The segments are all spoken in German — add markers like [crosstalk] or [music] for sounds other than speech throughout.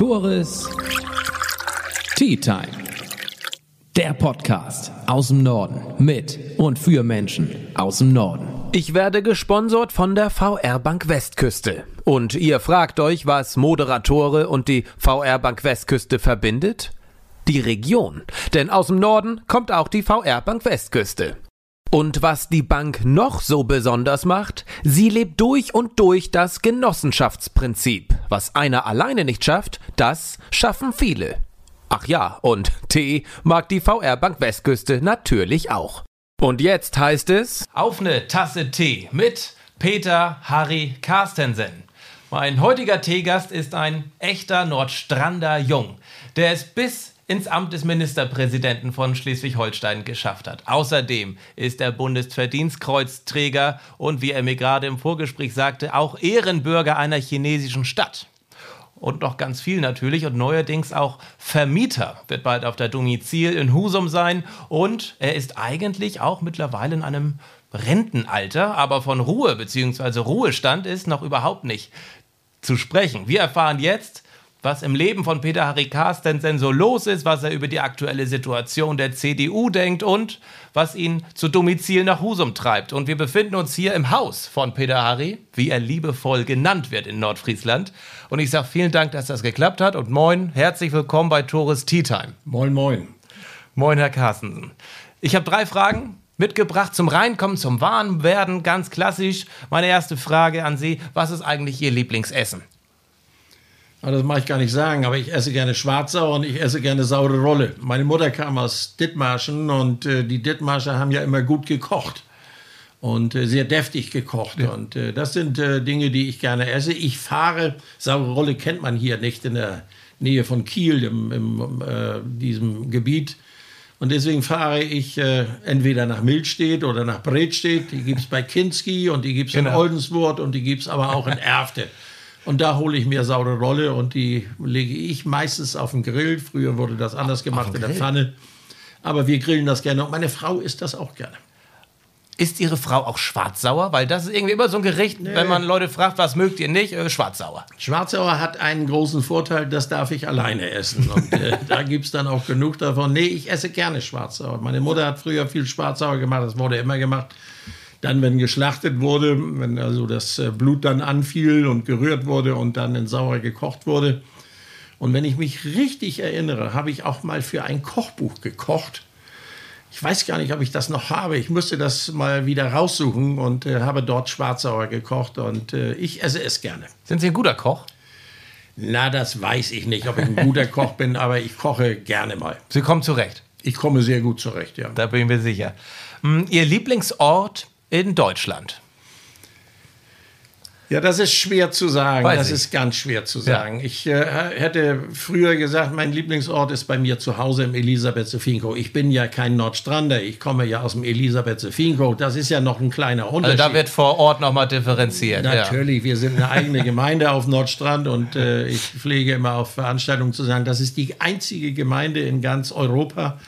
Tores Tea Time. Der Podcast aus dem Norden mit und für Menschen aus dem Norden. Ich werde gesponsert von der VR Bank Westküste. Und ihr fragt euch, was Moderatore und die VR Bank Westküste verbindet? Die Region. Denn aus dem Norden kommt auch die VR Bank Westküste. Und was die Bank noch so besonders macht, sie lebt durch und durch das Genossenschaftsprinzip. Was einer alleine nicht schafft, das schaffen viele. Ach ja, und Tee mag die VR Bank Westküste natürlich auch. Und jetzt heißt es Auf eine Tasse Tee mit Peter Harry Carstensen. Mein heutiger Teegast ist ein echter Nordstrander Jung, der es bis ins Amt des Ministerpräsidenten von Schleswig-Holstein geschafft hat. Außerdem ist er Bundesverdienstkreuzträger und, wie er mir gerade im Vorgespräch sagte, auch Ehrenbürger einer chinesischen Stadt. Und noch ganz viel natürlich und neuerdings auch Vermieter wird bald auf der Domizil in Husum sein und er ist eigentlich auch mittlerweile in einem Rentenalter, aber von Ruhe bzw. Ruhestand ist noch überhaupt nicht zu sprechen. Wir erfahren jetzt, was im Leben von Peter Harry Carstensen so los ist, was er über die aktuelle Situation der CDU denkt und was ihn zu Domizil nach Husum treibt. Und wir befinden uns hier im Haus von Peter Harry, wie er liebevoll genannt wird in Nordfriesland. Und ich sage vielen Dank, dass das geklappt hat und moin, herzlich willkommen bei Tores Tea Time. Moin, moin. Moin, Herr Carstensen. Ich habe drei Fragen mitgebracht zum Reinkommen, zum Warmwerden, ganz klassisch. Meine erste Frage an Sie, was ist eigentlich Ihr Lieblingsessen? Das mache ich gar nicht sagen, aber ich esse gerne Schwarzsauer und ich esse gerne saure Rolle. Meine Mutter kam aus Dithmarschen und äh, die Dithmarscher haben ja immer gut gekocht und äh, sehr deftig gekocht. Ja. Und äh, das sind äh, Dinge, die ich gerne esse. Ich fahre, saure Rolle kennt man hier nicht in der Nähe von Kiel, im, im äh, diesem Gebiet. Und deswegen fahre ich äh, entweder nach Milstedt oder nach Bredstedt. Die gibt es bei Kinski und die gibt es genau. in Oldensburg und die gibt es aber auch in Erfte. Und da hole ich mir saure Rolle und die lege ich meistens auf den Grill. Früher wurde das anders gemacht in der Pfanne. Aber wir grillen das gerne und meine Frau isst das auch gerne. Ist Ihre Frau auch schwarzsauer? Weil das ist irgendwie immer so ein Gericht, nee. wenn man Leute fragt, was mögt ihr nicht? Äh, schwarzsauer. Schwarzsauer hat einen großen Vorteil, das darf ich alleine essen. Und äh, [laughs] da gibt es dann auch genug davon. Nee, ich esse gerne Schwarzsauer. Meine Mutter hat früher viel Schwarzsauer gemacht, das wurde immer gemacht. Dann, wenn geschlachtet wurde, wenn also das äh, Blut dann anfiel und gerührt wurde und dann in sauer gekocht wurde. Und wenn ich mich richtig erinnere, habe ich auch mal für ein Kochbuch gekocht. Ich weiß gar nicht, ob ich das noch habe. Ich müsste das mal wieder raussuchen und äh, habe dort Schwarzsauer gekocht und äh, ich esse es gerne. Sind Sie ein guter Koch? Na, das weiß ich nicht, ob ich ein guter [laughs] Koch bin, aber ich koche gerne mal. Sie kommen zurecht? Ich komme sehr gut zurecht, ja. Da bin ich mir sicher. Hm, Ihr Lieblingsort in Deutschland? Ja, das ist schwer zu sagen. Weiß das ich. ist ganz schwer zu sagen. Ja. Ich äh, hätte früher gesagt, mein Lieblingsort ist bei mir zu Hause im Elisabeth-Finko. Ich bin ja kein Nordstrander, ich komme ja aus dem Elisabeth-Finko. Das ist ja noch ein kleiner Unterschied. Also da wird vor Ort nochmal differenziert. Natürlich, ja. wir sind eine eigene Gemeinde auf Nordstrand und äh, ich pflege immer auf Veranstaltungen zu sagen, das ist die einzige Gemeinde in ganz Europa,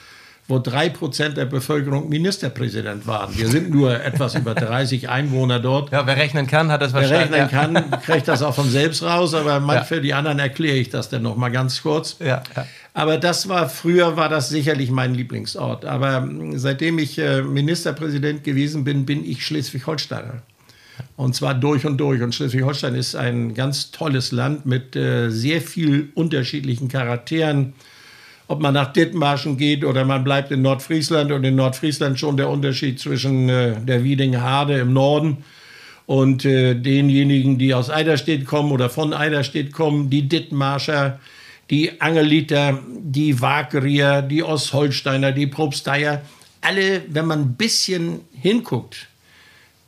wo drei Prozent der Bevölkerung Ministerpräsident waren. Wir sind nur [laughs] etwas über 30 Einwohner dort. Ja, wer rechnen kann, hat das wahrscheinlich. Wer rechnen kann, kriegt das auch von selbst raus, aber ja. für die anderen erkläre ich das dann noch mal ganz kurz. Ja, ja. Aber das war, früher war das sicherlich mein Lieblingsort. Aber hm, seitdem ich äh, Ministerpräsident gewesen bin, bin ich Schleswig-Holsteiner. Und zwar durch und durch. Und Schleswig-Holstein ist ein ganz tolles Land mit äh, sehr viel unterschiedlichen Charakteren ob man nach Dithmarschen geht oder man bleibt in Nordfriesland und in Nordfriesland schon der Unterschied zwischen äh, der Wiedingharde im Norden und äh, denjenigen, die aus Eiderstedt kommen oder von Eiderstedt kommen, die Dithmarscher, die Angeliter, die Wagrier, die Ostholsteiner, die Probsteier, alle, wenn man ein bisschen hinguckt,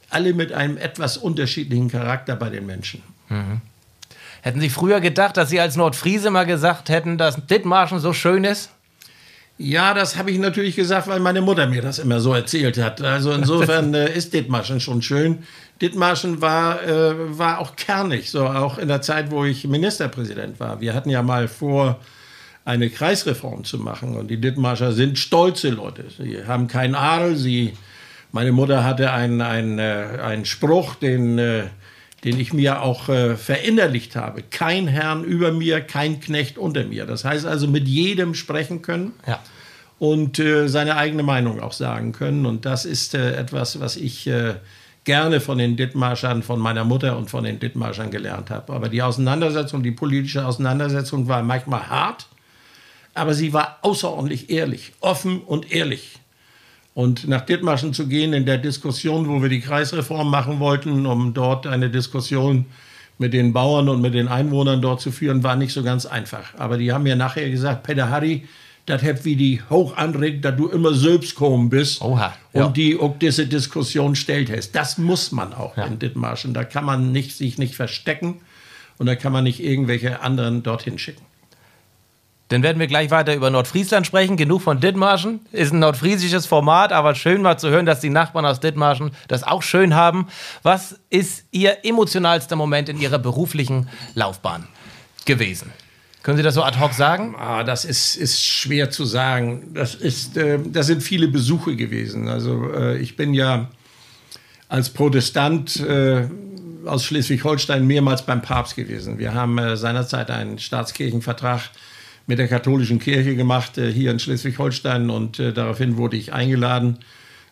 alle mit einem etwas unterschiedlichen Charakter bei den Menschen. Mhm. Hätten Sie früher gedacht, dass Sie als Nordfriese mal gesagt hätten, dass Dithmarschen so schön ist? Ja, das habe ich natürlich gesagt, weil meine Mutter mir das immer so erzählt hat. Also insofern [laughs] äh, ist Dithmarschen schon schön. Dithmarschen war, äh, war auch kernig, so auch in der Zeit, wo ich Ministerpräsident war. Wir hatten ja mal vor, eine Kreisreform zu machen. Und die Dithmarscher sind stolze Leute. Sie haben keinen Adel. Sie, meine Mutter hatte einen, einen, äh, einen Spruch, den, äh, den ich mir auch äh, verinnerlicht habe. Kein Herrn über mir, kein Knecht unter mir. Das heißt also mit jedem sprechen können ja. und äh, seine eigene Meinung auch sagen können. Und das ist äh, etwas, was ich äh, gerne von den Dithmarschern, von meiner Mutter und von den Dithmarschern gelernt habe. Aber die Auseinandersetzung, die politische Auseinandersetzung war manchmal hart, aber sie war außerordentlich ehrlich, offen und ehrlich. Und nach Dithmarschen zu gehen in der Diskussion, wo wir die Kreisreform machen wollten, um dort eine Diskussion mit den Bauern und mit den Einwohnern dort zu führen, war nicht so ganz einfach. Aber die haben mir nachher gesagt, Peter Harry, das hat wie die hoch anregt, dass du immer selbst gekommen bist Oha, ja. und die auch diese Diskussion stellt hast. Das muss man auch ja. in Dithmarschen. Da kann man nicht, sich nicht verstecken und da kann man nicht irgendwelche anderen dorthin schicken. Dann werden wir gleich weiter über Nordfriesland sprechen. Genug von Dithmarschen. Ist ein nordfriesisches Format, aber schön mal zu hören, dass die Nachbarn aus Dithmarschen das auch schön haben. Was ist Ihr emotionalster Moment in Ihrer beruflichen Laufbahn gewesen? Können Sie das so ad hoc sagen? Ah, das ist, ist schwer zu sagen. Das, ist, äh, das sind viele Besuche gewesen. Also äh, ich bin ja als Protestant äh, aus Schleswig-Holstein mehrmals beim Papst gewesen. Wir haben äh, seinerzeit einen Staatskirchenvertrag mit der katholischen Kirche gemacht äh, hier in Schleswig-Holstein und äh, daraufhin wurde ich eingeladen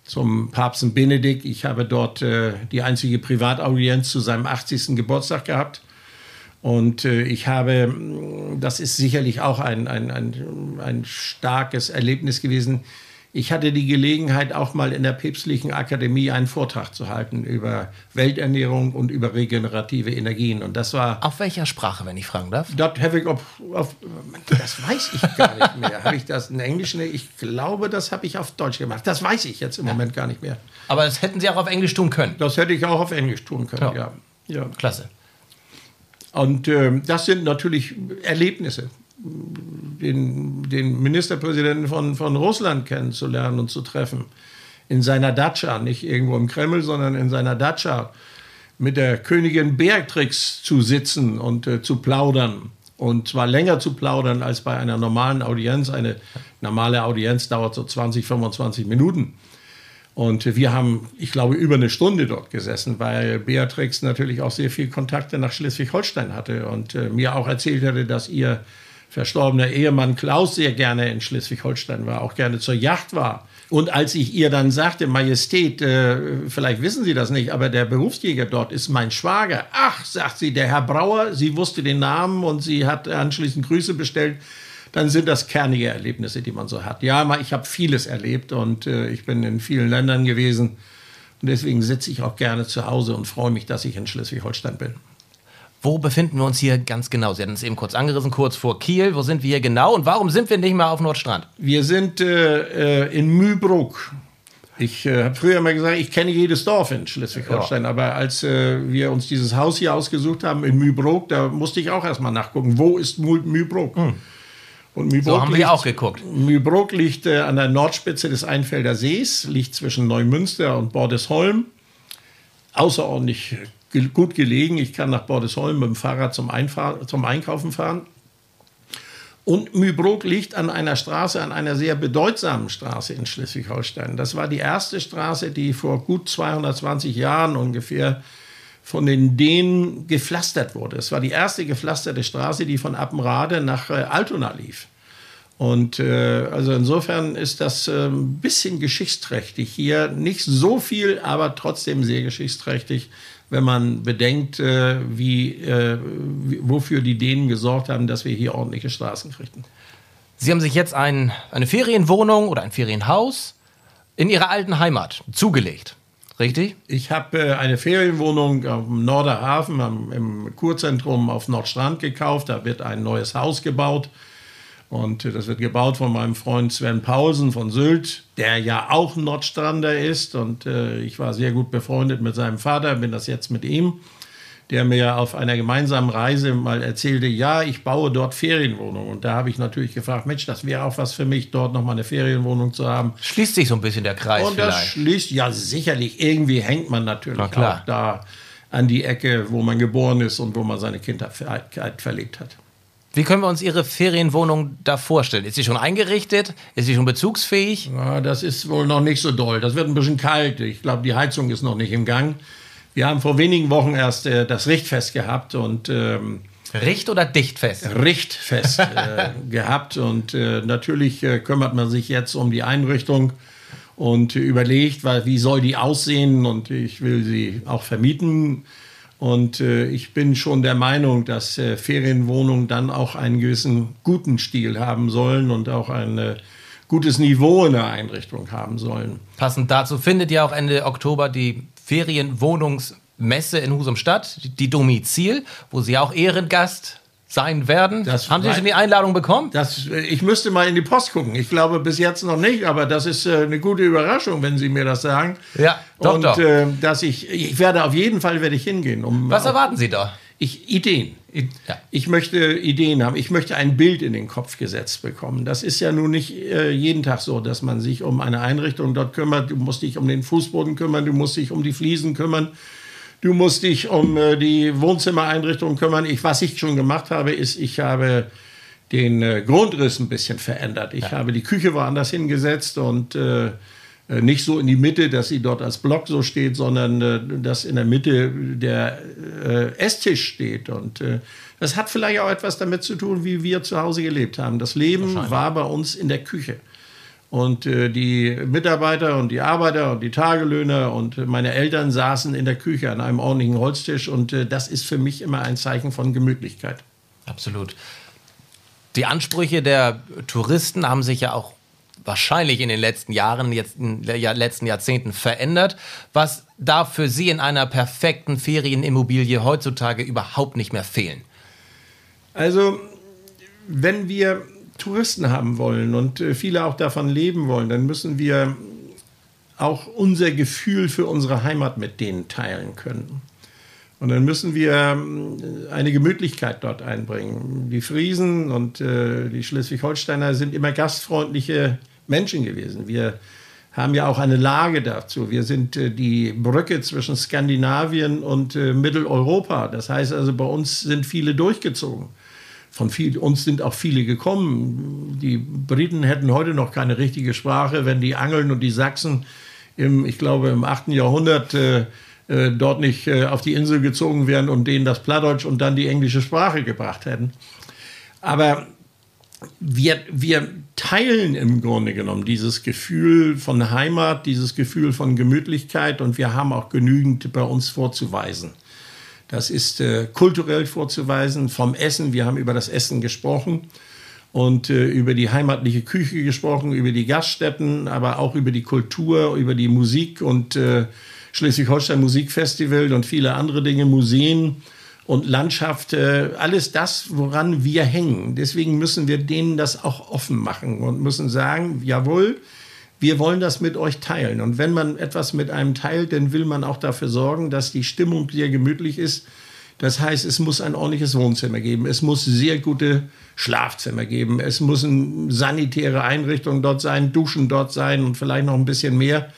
zum Papst Benedikt. Ich habe dort äh, die einzige Privataudienz zu seinem 80. Geburtstag gehabt. Und ich habe, das ist sicherlich auch ein, ein, ein, ein starkes Erlebnis gewesen, ich hatte die Gelegenheit, auch mal in der Päpstlichen Akademie einen Vortrag zu halten über Welternährung und über regenerative Energien. Und das war. Auf welcher Sprache, wenn ich fragen darf? Das habe ich auf, auf, Das weiß ich gar nicht mehr. habe ich das in Englisch? Ich glaube, das habe ich auf Deutsch gemacht. Das weiß ich jetzt im ja. Moment gar nicht mehr. Aber das hätten Sie auch auf Englisch tun können. Das hätte ich auch auf Englisch tun können, ja. ja. ja. Klasse. Und äh, das sind natürlich Erlebnisse den, den Ministerpräsidenten von, von Russland kennenzulernen und zu treffen. In seiner Datscha, nicht irgendwo im Kreml, sondern in seiner Datscha mit der Königin Beatrix zu sitzen und äh, zu plaudern. Und zwar länger zu plaudern als bei einer normalen Audienz. Eine normale Audienz dauert so 20, 25 Minuten. Und wir haben, ich glaube, über eine Stunde dort gesessen, weil Beatrix natürlich auch sehr viel Kontakte nach Schleswig-Holstein hatte und äh, mir auch erzählt hatte, dass ihr verstorbener Ehemann Klaus sehr gerne in Schleswig-Holstein war, auch gerne zur Yacht war. Und als ich ihr dann sagte, Majestät, äh, vielleicht wissen Sie das nicht, aber der Berufsjäger dort ist mein Schwager. Ach, sagt sie, der Herr Brauer, sie wusste den Namen und sie hat anschließend Grüße bestellt. Dann sind das kernige Erlebnisse, die man so hat. Ja, ich habe vieles erlebt und äh, ich bin in vielen Ländern gewesen. Und deswegen sitze ich auch gerne zu Hause und freue mich, dass ich in Schleswig-Holstein bin. Wo befinden wir uns hier ganz genau? Sie hatten es eben kurz angerissen, kurz vor Kiel. Wo sind wir hier genau und warum sind wir nicht mehr auf Nordstrand? Wir sind äh, äh in Mühlbruck. Ich äh, habe früher mal gesagt, ich kenne jedes Dorf in Schleswig-Holstein, ja. aber als äh, wir uns dieses Haus hier ausgesucht haben in Mühlbruck, da musste ich auch erstmal nachgucken, wo ist Mühlbruck? Hm. Und Mühlbruck so haben liegt, wir auch geguckt. Mühlbruck liegt äh, an der Nordspitze des Einfelder Sees, liegt zwischen Neumünster und Bordesholm. Außerordentlich gut gelegen. Ich kann nach Bordesholm mit dem Fahrrad zum, Einfahr zum Einkaufen fahren. Und Mühlbrook liegt an einer Straße, an einer sehr bedeutsamen Straße in Schleswig-Holstein. Das war die erste Straße, die vor gut 220 Jahren ungefähr von den Dänen gepflastert wurde. Es war die erste gepflasterte Straße, die von Appenrade nach äh, Altona lief. Und äh, also insofern ist das äh, ein bisschen geschichtsträchtig hier. Nicht so viel, aber trotzdem sehr geschichtsträchtig wenn man bedenkt, äh, wie, äh, wofür die Dänen gesorgt haben, dass wir hier ordentliche Straßen kriegten. Sie haben sich jetzt ein, eine Ferienwohnung oder ein Ferienhaus in Ihrer alten Heimat zugelegt. Richtig? Ich habe äh, eine Ferienwohnung am Norderhafen, am, im Kurzentrum auf Nordstrand gekauft. Da wird ein neues Haus gebaut. Und das wird gebaut von meinem Freund Sven Paulsen von Sylt, der ja auch Nordstrander ist. Und äh, ich war sehr gut befreundet mit seinem Vater, bin das jetzt mit ihm, der mir auf einer gemeinsamen Reise mal erzählte, ja, ich baue dort Ferienwohnungen. Und da habe ich natürlich gefragt, Mensch, das wäre auch was für mich, dort nochmal eine Ferienwohnung zu haben. Schließt sich so ein bisschen der Kreis Und das vielleicht. schließt, ja sicherlich, irgendwie hängt man natürlich auch da an die Ecke, wo man geboren ist und wo man seine Kindheit verlebt hat. Wie können wir uns Ihre Ferienwohnung da vorstellen? Ist sie schon eingerichtet? Ist sie schon bezugsfähig? Ja, das ist wohl noch nicht so doll. Das wird ein bisschen kalt. Ich glaube, die Heizung ist noch nicht im Gang. Wir haben vor wenigen Wochen erst äh, das Richtfest gehabt und ähm, Richt oder Dichtfest? Richtfest äh, [laughs] gehabt und äh, natürlich äh, kümmert man sich jetzt um die Einrichtung und überlegt, weil, wie soll die aussehen und ich will sie auch vermieten. Und äh, ich bin schon der Meinung, dass äh, Ferienwohnungen dann auch einen gewissen guten Stil haben sollen und auch ein äh, gutes Niveau in der Einrichtung haben sollen. Passend dazu findet ja auch Ende Oktober die Ferienwohnungs- Messe in Husum statt, die Domizil, wo Sie auch Ehrengast sein werden. Das Haben Sie schon die Einladung bekommen? Das, ich müsste mal in die Post gucken. Ich glaube bis jetzt noch nicht, aber das ist äh, eine gute Überraschung, wenn Sie mir das sagen. Ja, doch, Und, doch. Äh, dass ich, ich werde auf jeden Fall werde ich hingehen. Um, Was erwarten Sie da? Ich, Ideen. Ja. Ich möchte Ideen haben. Ich möchte ein Bild in den Kopf gesetzt bekommen. Das ist ja nun nicht äh, jeden Tag so, dass man sich um eine Einrichtung dort kümmert. Du musst dich um den Fußboden kümmern, du musst dich um die Fliesen kümmern. Du musst dich um äh, die Wohnzimmereinrichtung kümmern. Ich, was ich schon gemacht habe, ist, ich habe den äh, Grundriss ein bisschen verändert. Ich ja. habe die Küche woanders hingesetzt und äh, äh, nicht so in die Mitte, dass sie dort als Block so steht, sondern äh, dass in der Mitte der äh, Esstisch steht. Und das hat vielleicht auch etwas damit zu tun, wie wir zu Hause gelebt haben. Das Leben war bei uns in der Küche. Und äh, die Mitarbeiter und die Arbeiter und die Tagelöhner und meine Eltern saßen in der Küche an einem ordentlichen Holztisch. Und äh, das ist für mich immer ein Zeichen von Gemütlichkeit. Absolut. Die Ansprüche der Touristen haben sich ja auch wahrscheinlich in den letzten Jahren, jetzt in den letzten Jahrzehnten verändert. Was darf für Sie in einer perfekten Ferienimmobilie heutzutage überhaupt nicht mehr fehlen? Also, wenn wir Touristen haben wollen und äh, viele auch davon leben wollen, dann müssen wir auch unser Gefühl für unsere Heimat mit denen teilen können. Und dann müssen wir ähm, eine Gemütlichkeit dort einbringen. Die Friesen und äh, die Schleswig-Holsteiner sind immer gastfreundliche Menschen gewesen. Wir haben ja auch eine Lage dazu. Wir sind äh, die Brücke zwischen Skandinavien und äh, Mitteleuropa. Das heißt also, bei uns sind viele durchgezogen von viel, uns sind auch viele gekommen. Die Briten hätten heute noch keine richtige Sprache, wenn die Angeln und die Sachsen im, ich glaube, im 8. Jahrhundert äh, äh, dort nicht äh, auf die Insel gezogen wären und denen das Plattdeutsch und dann die englische Sprache gebracht hätten. Aber wir, wir teilen im Grunde genommen dieses Gefühl von Heimat, dieses Gefühl von Gemütlichkeit und wir haben auch genügend bei uns vorzuweisen. Das ist äh, kulturell vorzuweisen vom Essen. Wir haben über das Essen gesprochen und äh, über die heimatliche Küche gesprochen, über die Gaststätten, aber auch über die Kultur, über die Musik und äh, Schleswig-Holstein Musikfestival und viele andere Dinge, Museen und Landschaft, äh, alles das, woran wir hängen. Deswegen müssen wir denen das auch offen machen und müssen sagen, jawohl, wir wollen das mit euch teilen. Und wenn man etwas mit einem teilt, dann will man auch dafür sorgen, dass die Stimmung sehr gemütlich ist. Das heißt, es muss ein ordentliches Wohnzimmer geben. Es muss sehr gute Schlafzimmer geben. Es muss eine sanitäre Einrichtung dort sein, Duschen dort sein und vielleicht noch ein bisschen mehr.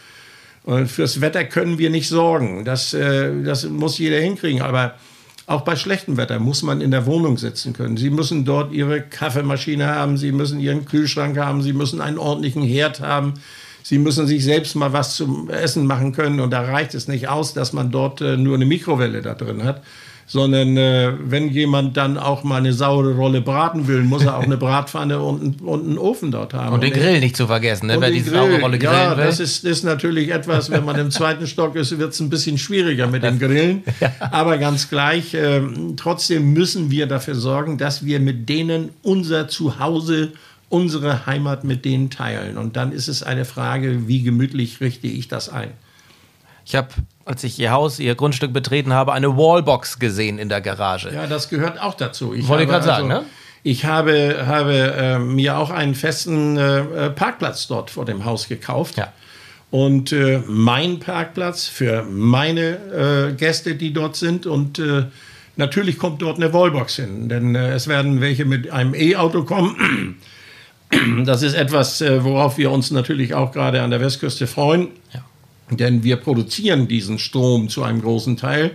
Und fürs Wetter können wir nicht sorgen. Das, äh, das muss jeder hinkriegen. Aber auch bei schlechtem Wetter muss man in der Wohnung sitzen können. Sie müssen dort Ihre Kaffeemaschine haben, Sie müssen Ihren Kühlschrank haben, Sie müssen einen ordentlichen Herd haben. Sie müssen sich selbst mal was zum Essen machen können. Und da reicht es nicht aus, dass man dort äh, nur eine Mikrowelle da drin hat, sondern äh, wenn jemand dann auch mal eine saure Rolle braten will, muss er auch eine Bratpfanne und, und einen Ofen dort haben. Und den Grill nicht zu vergessen, ne? wer die saure Rolle grillen ja, will. das ist, ist natürlich etwas, wenn man im zweiten Stock ist, wird es ein bisschen schwieriger mit dem Grillen. [laughs] Aber ganz gleich, äh, trotzdem müssen wir dafür sorgen, dass wir mit denen unser Zuhause unsere Heimat mit denen teilen. Und dann ist es eine Frage, wie gemütlich richte ich das ein. Ich habe, als ich Ihr Haus, Ihr Grundstück betreten habe, eine Wallbox gesehen in der Garage. Ja, das gehört auch dazu. Ich Wollte gerade also, sagen, ne? Ich habe, habe äh, mir auch einen festen äh, Parkplatz dort vor dem Haus gekauft. Ja. Und äh, mein Parkplatz für meine äh, Gäste, die dort sind. Und äh, natürlich kommt dort eine Wallbox hin. Denn äh, es werden welche mit einem E-Auto kommen. Das ist etwas, worauf wir uns natürlich auch gerade an der Westküste freuen. Ja. Denn wir produzieren diesen Strom zu einem großen Teil,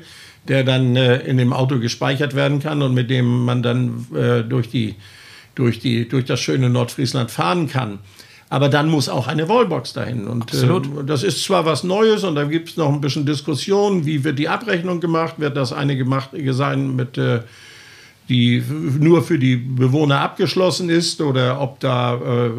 der dann äh, in dem Auto gespeichert werden kann und mit dem man dann äh, durch, die, durch, die, durch das schöne Nordfriesland fahren kann. Aber dann muss auch eine Wallbox dahin. Und äh, das ist zwar was Neues und da gibt es noch ein bisschen Diskussion, wie wird die Abrechnung gemacht? Wird das eine gemacht sein mit äh, die nur für die Bewohner abgeschlossen ist oder ob da äh,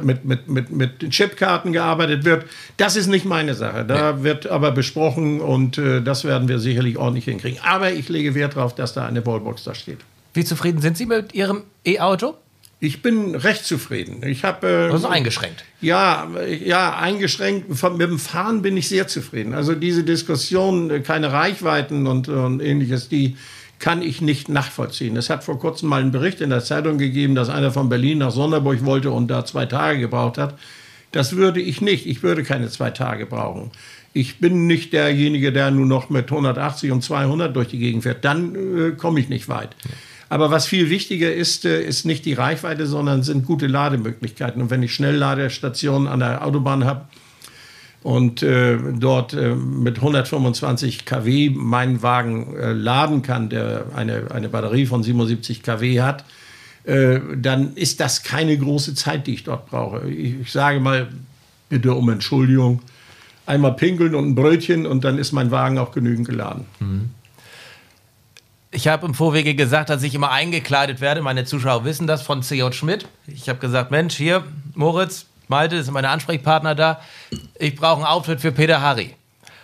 mit, mit, mit, mit Chipkarten gearbeitet wird. Das ist nicht meine Sache. Da nee. wird aber besprochen und äh, das werden wir sicherlich ordentlich hinkriegen. Aber ich lege Wert darauf, dass da eine Wallbox da steht. Wie zufrieden sind Sie mit Ihrem E-Auto? Ich bin recht zufrieden. Ich habe äh, also eingeschränkt. Ja, ja, eingeschränkt. Von, mit dem Fahren bin ich sehr zufrieden. Also diese Diskussion, äh, keine Reichweiten und, und ähnliches, die kann ich nicht nachvollziehen. Es hat vor kurzem mal einen Bericht in der Zeitung gegeben, dass einer von Berlin nach Sonderburg wollte und da zwei Tage gebraucht hat. Das würde ich nicht. Ich würde keine zwei Tage brauchen. Ich bin nicht derjenige, der nur noch mit 180 und 200 durch die Gegend fährt. Dann äh, komme ich nicht weit. Aber was viel wichtiger ist, äh, ist nicht die Reichweite, sondern sind gute Lademöglichkeiten. Und wenn ich Schnellladestationen an der Autobahn habe, und äh, dort äh, mit 125 kW meinen Wagen äh, laden kann, der eine, eine Batterie von 77 kW hat, äh, dann ist das keine große Zeit, die ich dort brauche. Ich, ich sage mal, bitte um Entschuldigung, einmal pinkeln und ein Brötchen und dann ist mein Wagen auch genügend geladen. Mhm. Ich habe im Vorwege gesagt, dass ich immer eingekleidet werde. Meine Zuschauer wissen das von C.J. Schmidt. Ich habe gesagt, Mensch, hier, Moritz, Malte, das sind meine Ansprechpartner da. Ich brauche einen Auftritt für Peter Harry.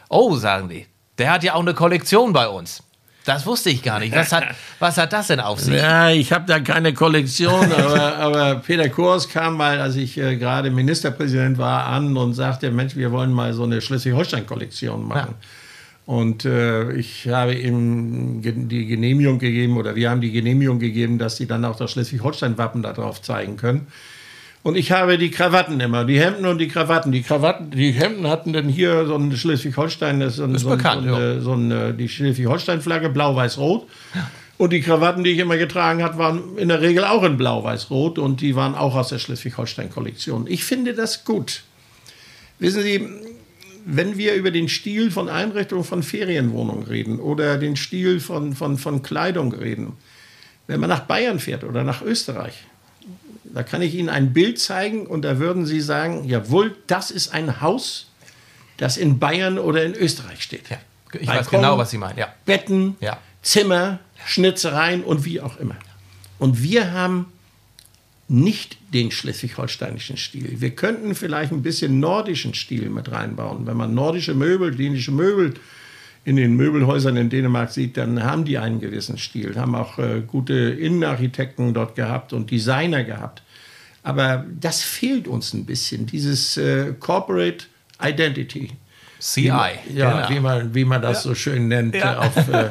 Oh, sagen die. Der hat ja auch eine Kollektion bei uns. Das wusste ich gar nicht. Was hat, [laughs] was hat das denn auf sich? Ja, ich habe da keine Kollektion, aber, [laughs] aber Peter Kurs kam mal, als ich äh, gerade Ministerpräsident war, an und sagte, Mensch, wir wollen mal so eine Schleswig-Holstein-Kollektion machen. Ja. Und äh, ich habe ihm die Genehmigung gegeben, oder wir haben die Genehmigung gegeben, dass sie dann auch das Schleswig-Holstein-Wappen da drauf zeigen können. Und ich habe die Krawatten immer, die Hemden und die Krawatten. Die Krawatten, die Hemden hatten dann hier so ein Schleswig-Holstein, das so, ist so, bekannt, so, eine, so eine, die Schleswig-Holstein-Flagge, blau-weiß-rot. Ja. Und die Krawatten, die ich immer getragen habe, waren in der Regel auch in blau-weiß-rot und die waren auch aus der Schleswig-Holstein-Kollektion. Ich finde das gut. Wissen Sie, wenn wir über den Stil von Einrichtungen von Ferienwohnungen reden oder den Stil von, von, von Kleidung reden, wenn man nach Bayern fährt oder nach Österreich, da kann ich Ihnen ein Bild zeigen und da würden Sie sagen, jawohl, das ist ein Haus, das in Bayern oder in Österreich steht. Ja, ich Balkon, weiß genau, was Sie meinen. Ja. Betten, ja. Zimmer, Schnitzereien und wie auch immer. Und wir haben nicht den schleswig-holsteinischen Stil. Wir könnten vielleicht ein bisschen nordischen Stil mit reinbauen. Wenn man nordische Möbel, dänische Möbel in den Möbelhäusern in Dänemark sieht, dann haben die einen gewissen Stil, haben auch äh, gute Innenarchitekten dort gehabt und Designer gehabt. Aber das fehlt uns ein bisschen, dieses äh, Corporate Identity. CI. Wie, ja, genau. wie, man, wie man das ja. so schön nennt ja. auf, äh,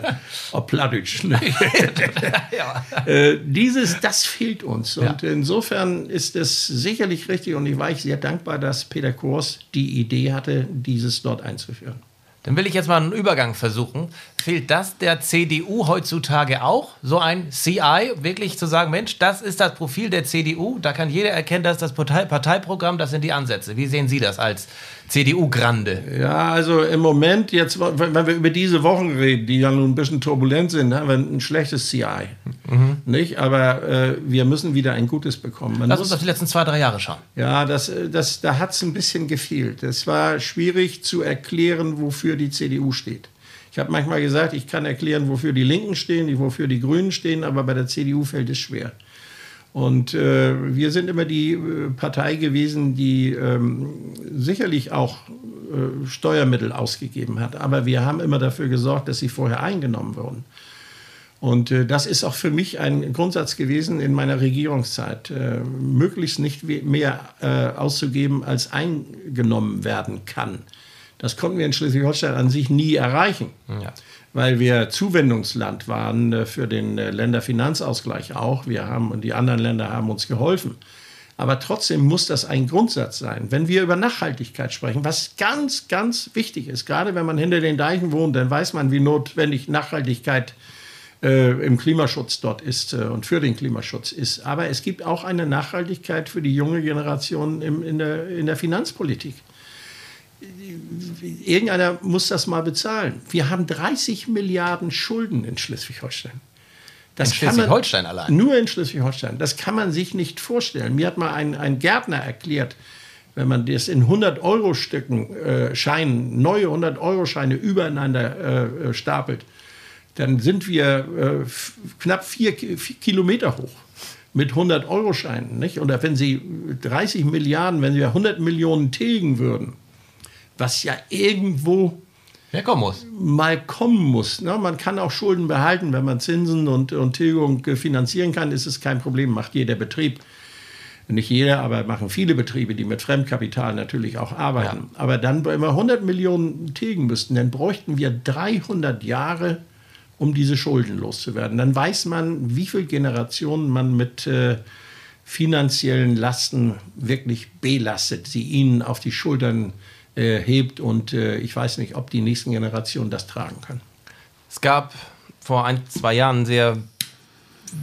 auf Plattdeutsch. Ne? [laughs] ja. äh, dieses, das fehlt uns. Und insofern ist es sicherlich richtig und ich war ich sehr dankbar, dass Peter Kors die Idee hatte, dieses dort einzuführen. Dann will ich jetzt mal einen Übergang versuchen. Fehlt das der CDU heutzutage auch? So ein CI, wirklich zu sagen, Mensch, das ist das Profil der CDU, da kann jeder erkennen, das ist das Partei Parteiprogramm, das sind die Ansätze. Wie sehen Sie das als CDU-Grande? Ja, also im Moment, jetzt, wenn wir über diese Wochen reden, die ja nun ein bisschen turbulent sind, haben wir ein schlechtes CI. Mhm. Nicht? Aber äh, wir müssen wieder ein gutes bekommen. Man Lass uns auf die letzten zwei, drei Jahre schauen. Ja, das, das, da hat es ein bisschen gefehlt. Es war schwierig zu erklären, wofür die CDU steht. Ich habe manchmal gesagt, ich kann erklären, wofür die Linken stehen, wofür die Grünen stehen, aber bei der CDU fällt es schwer. Und äh, wir sind immer die äh, Partei gewesen, die ähm, sicherlich auch äh, Steuermittel ausgegeben hat. Aber wir haben immer dafür gesorgt, dass sie vorher eingenommen wurden. Und äh, das ist auch für mich ein Grundsatz gewesen in meiner Regierungszeit, äh, möglichst nicht mehr auszugeben, als eingenommen werden kann. Das konnten wir in Schleswig-Holstein an sich nie erreichen. Ja weil wir Zuwendungsland waren äh, für den äh, Länderfinanzausgleich auch. Wir haben und die anderen Länder haben uns geholfen. Aber trotzdem muss das ein Grundsatz sein. Wenn wir über Nachhaltigkeit sprechen, was ganz, ganz wichtig ist, gerade wenn man hinter den Deichen wohnt, dann weiß man, wie notwendig Nachhaltigkeit äh, im Klimaschutz dort ist äh, und für den Klimaschutz ist. Aber es gibt auch eine Nachhaltigkeit für die junge Generation im, in, der, in der Finanzpolitik irgendeiner muss das mal bezahlen. Wir haben 30 Milliarden Schulden in Schleswig-Holstein. Das in Schleswig-Holstein allein? Nur in Schleswig-Holstein. Das kann man sich nicht vorstellen. Mir hat mal ein, ein Gärtner erklärt, wenn man das in 100-Euro-Stücken äh, Scheinen, neue 100-Euro-Scheine übereinander äh, äh, stapelt, dann sind wir äh, knapp vier, vier, Kilometer hoch mit 100-Euro-Scheinen. Nicht? Oder wenn Sie 30 Milliarden, wenn Sie 100 Millionen tilgen würden, was ja irgendwo herkommen muss. mal kommen muss. Ne? Man kann auch Schulden behalten, wenn man Zinsen und, und Tilgung finanzieren kann, ist es kein Problem, macht jeder Betrieb. Nicht jeder, aber machen viele Betriebe, die mit Fremdkapital natürlich auch arbeiten. Ja. Aber dann, wenn wir 100 Millionen tilgen müssten, dann bräuchten wir 300 Jahre, um diese Schulden loszuwerden. Dann weiß man, wie viele Generationen man mit äh, finanziellen Lasten wirklich belastet, sie ihnen auf die Schultern äh, hebt. Und äh, ich weiß nicht, ob die nächsten Generationen das tragen können. Es gab vor ein, zwei Jahren sehr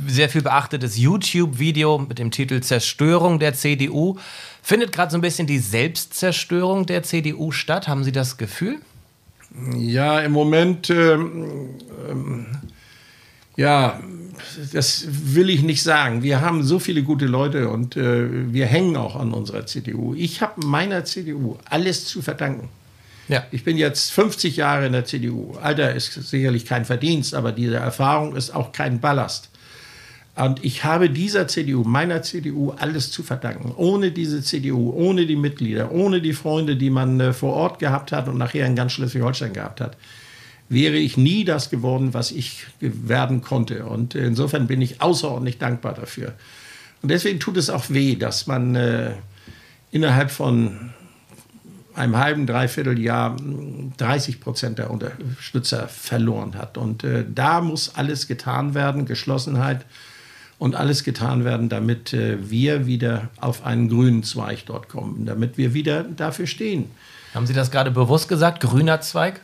sehr viel beachtetes YouTube-Video mit dem Titel Zerstörung der CDU. Findet gerade so ein bisschen die Selbstzerstörung der CDU statt? Haben Sie das Gefühl? Ja, im Moment, ähm, ähm, ja, das will ich nicht sagen. Wir haben so viele gute Leute und äh, wir hängen auch an unserer CDU. Ich habe meiner CDU alles zu verdanken. Ja. Ich bin jetzt 50 Jahre in der CDU. Alter ist sicherlich kein Verdienst, aber diese Erfahrung ist auch kein Ballast. Und ich habe dieser CDU, meiner CDU, alles zu verdanken. Ohne diese CDU, ohne die Mitglieder, ohne die Freunde, die man äh, vor Ort gehabt hat und nachher in ganz Schleswig-Holstein gehabt hat, wäre ich nie das geworden, was ich werden konnte. Und insofern bin ich außerordentlich dankbar dafür. Und deswegen tut es auch weh, dass man äh, innerhalb von einem halben, dreiviertel Jahr 30 Prozent der Unterstützer verloren hat. Und äh, da muss alles getan werden, Geschlossenheit und alles getan werden, damit äh, wir wieder auf einen grünen Zweig dort kommen, damit wir wieder dafür stehen. Haben Sie das gerade bewusst gesagt, grüner Zweig?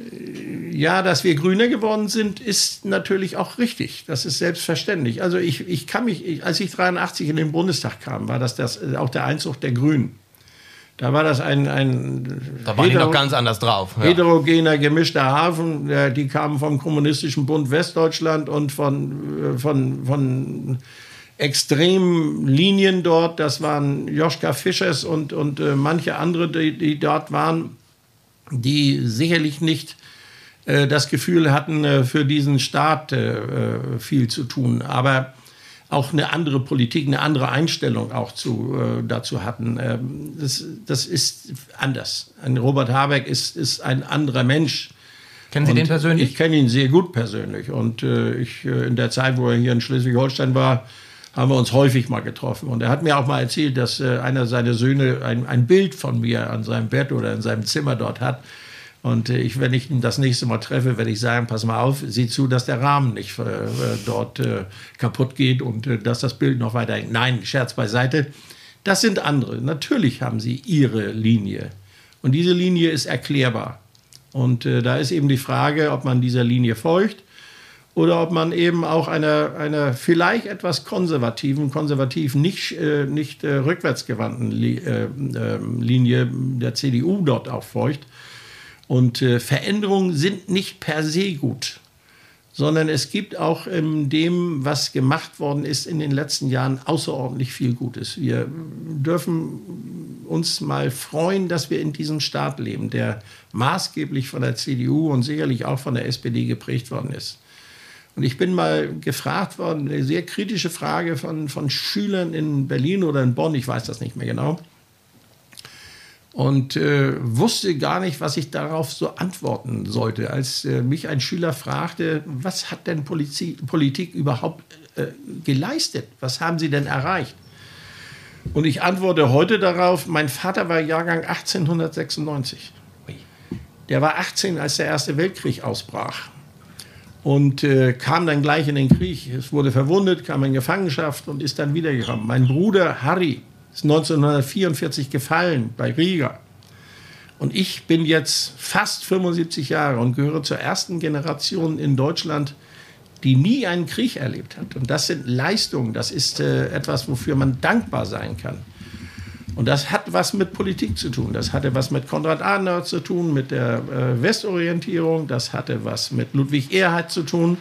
Äh, ja, dass wir grüner geworden sind, ist natürlich auch richtig. Das ist selbstverständlich. Also ich, ich kann mich, ich, als ich 83 in den Bundestag kam, war das, das auch der Einzug der Grünen. Da war das ein, ein da war hetero, noch ganz anders drauf. Ja. Heterogener, gemischter Hafen. Die kamen vom Kommunistischen Bund Westdeutschland und von, von, von extremen Linien dort. Das waren Joschka Fischers und, und äh, manche andere, die, die dort waren, die sicherlich nicht äh, das Gefühl hatten, äh, für diesen Staat äh, äh, viel zu tun. Aber auch eine andere Politik, eine andere Einstellung auch zu, äh, dazu hatten. Ähm, das, das ist anders. Ein Robert Habeck ist, ist ein anderer Mensch. Kennen Sie und den persönlich? Ich kenne ihn sehr gut persönlich. Und äh, ich, in der Zeit, wo er hier in Schleswig-Holstein war, haben wir uns häufig mal getroffen. Und er hat mir auch mal erzählt, dass äh, einer seiner Söhne ein, ein Bild von mir an seinem Bett oder in seinem Zimmer dort hat. Und äh, ich, wenn ich ihn das nächste Mal treffe, werde ich sagen, pass mal auf, sieh zu, dass der Rahmen nicht äh, dort äh, kaputt geht und dass das Bild noch weiter hängt. Nein, Scherz beiseite. Das sind andere. Natürlich haben sie ihre Linie. Und diese Linie ist erklärbar. Und da ist eben die Frage, ob man dieser Linie folgt oder ob man eben auch einer, einer vielleicht etwas konservativen, konservativ nicht, äh, nicht rückwärtsgewandten ähm, Linie der CDU dort auch folgt. Und äh, Veränderungen sind nicht per se gut, sondern es gibt auch in dem, was gemacht worden ist in den letzten Jahren, außerordentlich viel Gutes. Wir dürfen uns mal freuen, dass wir in diesem Staat leben, der maßgeblich von der CDU und sicherlich auch von der SPD geprägt worden ist. Und ich bin mal gefragt worden, eine sehr kritische Frage von, von Schülern in Berlin oder in Bonn, ich weiß das nicht mehr genau und äh, wusste gar nicht, was ich darauf so antworten sollte, als äh, mich ein Schüler fragte, was hat denn Polizi Politik überhaupt äh, geleistet? Was haben Sie denn erreicht? Und ich antworte heute darauf, mein Vater war Jahrgang 1896. Der war 18, als der Erste Weltkrieg ausbrach. Und äh, kam dann gleich in den Krieg. Es wurde verwundet, kam in Gefangenschaft und ist dann wiedergekommen. Mein Bruder Harry ist 1944 gefallen bei Riga. Und ich bin jetzt fast 75 Jahre und gehöre zur ersten Generation in Deutschland, die nie einen Krieg erlebt hat. Und das sind Leistungen, das ist äh, etwas, wofür man dankbar sein kann. Und das hat was mit Politik zu tun. Das hatte was mit Konrad Adenauer zu tun, mit der äh, Westorientierung. Das hatte was mit Ludwig Erhard zu tun.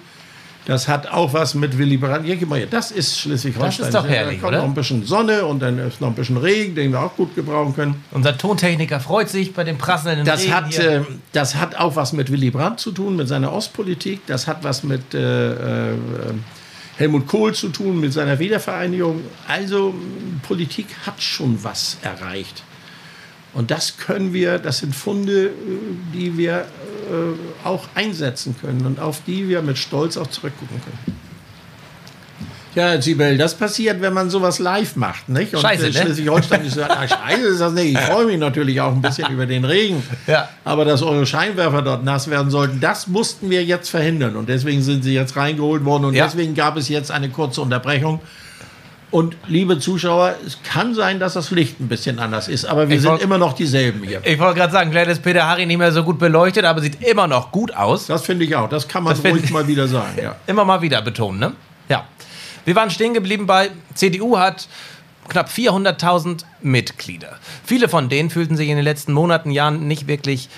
Das hat auch was mit Willy Brandt. Hier. Das ist Schleswig-Holstein. Das ist doch herrlich, Da kommt oder? noch ein bisschen Sonne und dann ist noch ein bisschen Regen, den wir auch gut gebrauchen können. Unser Tontechniker freut sich bei dem prasselnden Das Regen hat, äh, das hat auch was mit Willy Brandt zu tun, mit seiner Ostpolitik. Das hat was mit äh, äh, Helmut Kohl zu tun, mit seiner Wiedervereinigung. Also Politik hat schon was erreicht. Und das können wir, das sind Funde, äh, die wir äh, auch einsetzen können und auf die wir mit Stolz auch zurückgucken können. Ja, Sibel, das passiert, wenn man sowas live macht, nicht? Und Scheiße, äh, ne? Schleswig-Holstein ist [laughs] ah, scheiße ist das nicht. Ich freue mich natürlich auch ein bisschen über den Regen. Ja. Aber dass eure Scheinwerfer dort nass werden sollten, das mussten wir jetzt verhindern. Und deswegen sind sie jetzt reingeholt worden. Und Ja. deswegen gab es jetzt eine kurze Unterbrechung. Und liebe Zuschauer, es kann sein, dass das Licht ein bisschen anders ist, aber wir Ich sind wollt- immer noch dieselben hier. Ich wollte gerade sagen, vielleicht ist Peter Harry nicht mehr so gut beleuchtet, aber sieht immer noch gut aus. Das finde ich auch. Das kann man Das ruhig mal wieder sagen. Ja. [laughs] Immer mal wieder betonen, ne? Ja. Wir waren stehen geblieben bei CDU hat knapp 400.000 Mitglieder. Viele von denen fühlten sich in den letzten Monaten, Jahren nicht wirklich